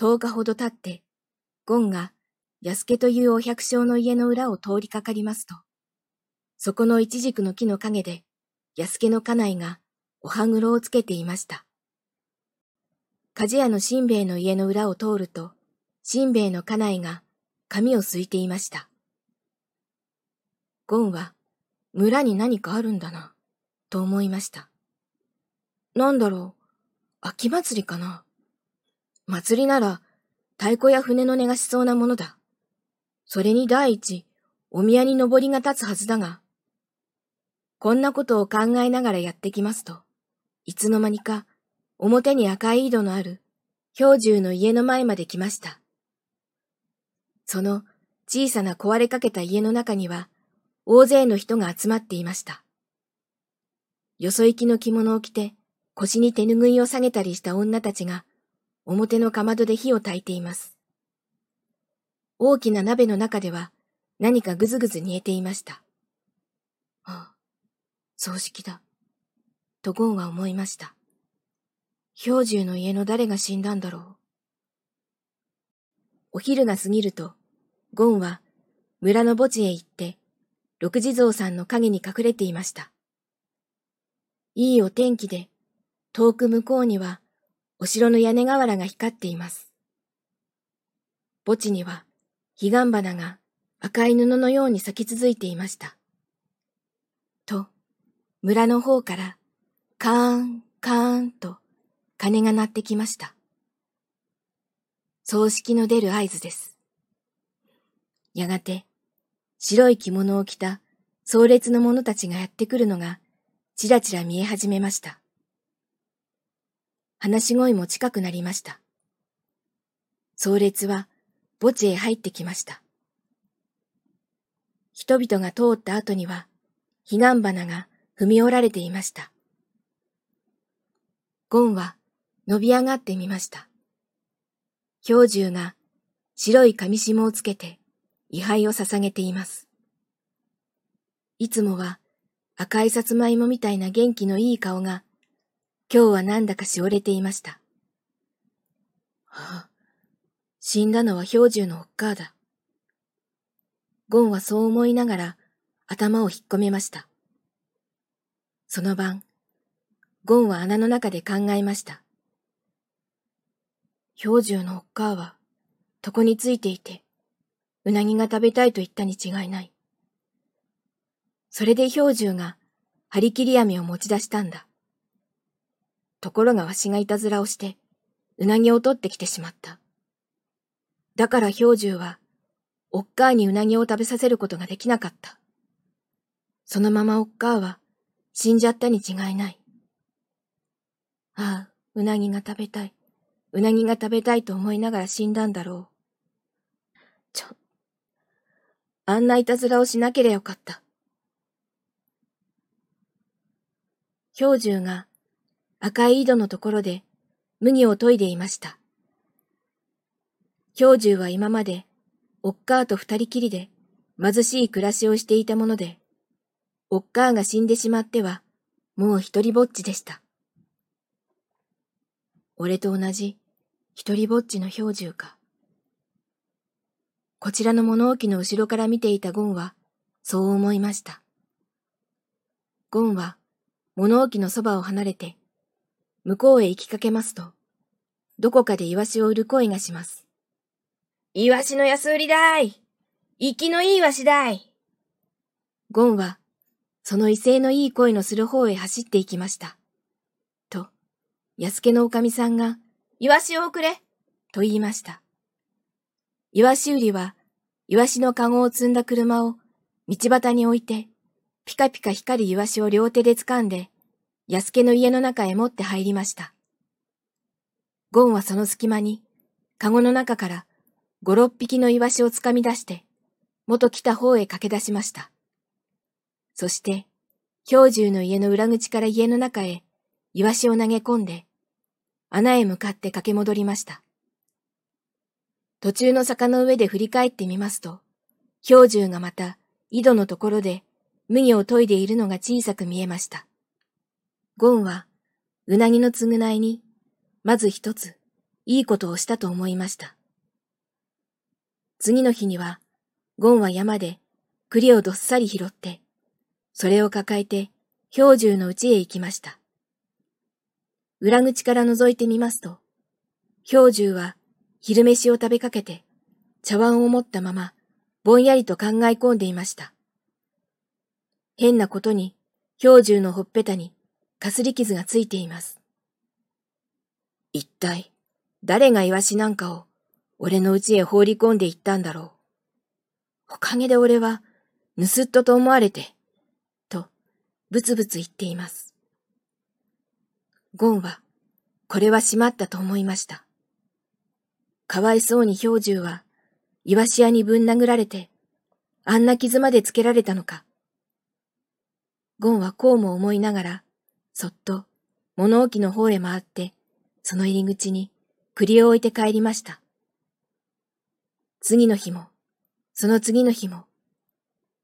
十日ほど経って、ゴンが安家というお百姓の家の裏を通りかかりますと、そこの一軸の木の陰で、安家の家内がお歯黒をつけていました。鍛冶屋の新兵衛の家の裏を通ると、新兵衛の家内が髪をすいていました。ゴンは、村に何かあるんだな、と思いました。なんだろう、秋祭りかな。祭りなら、太鼓や船の音がしそうなものだ。それに第一、お宮に登りが立つはずだが、こんなことを考えながらやってきますと、いつの間にか表に赤い井戸のある氷柱の家の前まで来ました。その小さな壊れかけた家の中には大勢の人が集まっていました。よそ行きの着物を着て腰に手ぬぐいを下げたりした女たちが表のかまどで火を焚いています。大きな鍋の中では何かぐずぐず煮えていました。ああ、葬式だ。とゴンは思いました。氷柱の家の誰が死んだんだろう。お昼が過ぎると、ゴンは村の墓地へ行って、六地蔵さんの影に隠れていました。いいお天気で、遠く向こうにはお城の屋根瓦が光っています。墓地には彼岸花が赤い布のように咲き続いていました。と、村の方からカーン、カーンと鐘が鳴ってきました。葬式の出る合図です。やがて、白い着物を着た壮烈の者たちがやってくるのがちらちら見え始めました。話し声も近くなりました。壮烈は墓地へ入ってきました。人々が通った後には、彼岸花が踏み折られていました。ゴンは伸び上がってみました。氷柱が白い紙紐をつけて位牌を捧げています。いつもは赤いさつまいもみたいな元気のいい顔が今日はなんだかしおれていました。はあ、死んだのは氷柱のおっかーだ。ゴンはそう思いながら頭を引っ込めました。その晩、ゴンは穴の中で考えました。氷柱のおっかーは床についていて、うなぎが食べたいと言ったに違いない。それで氷柱が張り切り網を持ち出したんだ。ところがわしがいたずらをして、うなぎを取ってきてしまった。だから氷柱は、おっかーにうなぎを食べさせることができなかった。そのままおっかーは死んじゃったに違いない。ああ、うなぎが食べたい。うなぎが食べたいと思いながら死んだんだろう。ちょ、あんないたずらをしなければよかった。氷柱が赤い井戸のところで麦を研いでいました。氷柱は今までおっかーと二人きりで貧しい暮らしをしていたもので、おっかーが死んでしまってはもう一人ぼっちでした。俺と同じ一人ぼっちの氷柱か。こちらの物置の後ろから見ていたゴンはそう思いました。ゴンは物置のそばを離れて向こうへ行きかけますと、どこかでイワシを売る声がします。イワシの安売りだい生きのいいイワシだいゴンは、その威勢のいい声のする方へ走って行きました。と、安家のおかみさんが、イワシを送れと言いました。イワシ売りは、イワシのカゴを積んだ車を道端に置いて、ピカピカ光るイワシを両手で掴んで、安家の家の中へ持って入りました。ゴンはその隙間に、カゴの中から五六匹のイワシを掴み出して、元来た方へ駆け出しました。そして、氷柱の家の裏口から家の中へ、イワシを投げ込んで、穴へ向かって駆け戻りました。途中の坂の上で振り返ってみますと、氷柱がまた井戸のところで麦を研いでいるのが小さく見えました。ゴンは、うなぎの償いに、まず一つ、いいことをしたと思いました。次の日には、ゴンは山で栗をどっさり拾って、それを抱えて氷柱の家へ行きました。裏口から覗いてみますと、氷柱は昼飯を食べかけて茶碗を持ったままぼんやりと考え込んでいました。変なことに氷柱のほっぺたにかすり傷がついています。一体誰がイワシなんかを俺の家へ放り込んでいったんだろう。おかげで俺は盗っ人と思われて、とブツブツ言っています。ゴンはこれはしまったと思いました。かわいそうに氷柱はイワシ屋にぶん殴られてあんな傷までつけられたのか。ゴンはこうも思いながら、そっと物置の方へ回って、その入り口に栗を置いて帰りました。次の日も、その次の日も、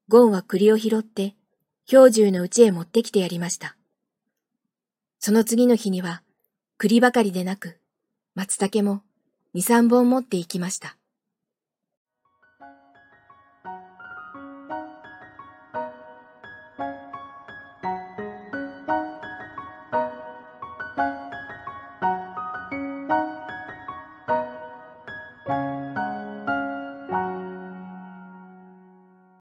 ゴンは栗を拾って、氷柱の家へ持ってきてやりました。その次の日には、栗ばかりでなく、松茸も二三本持って行きました。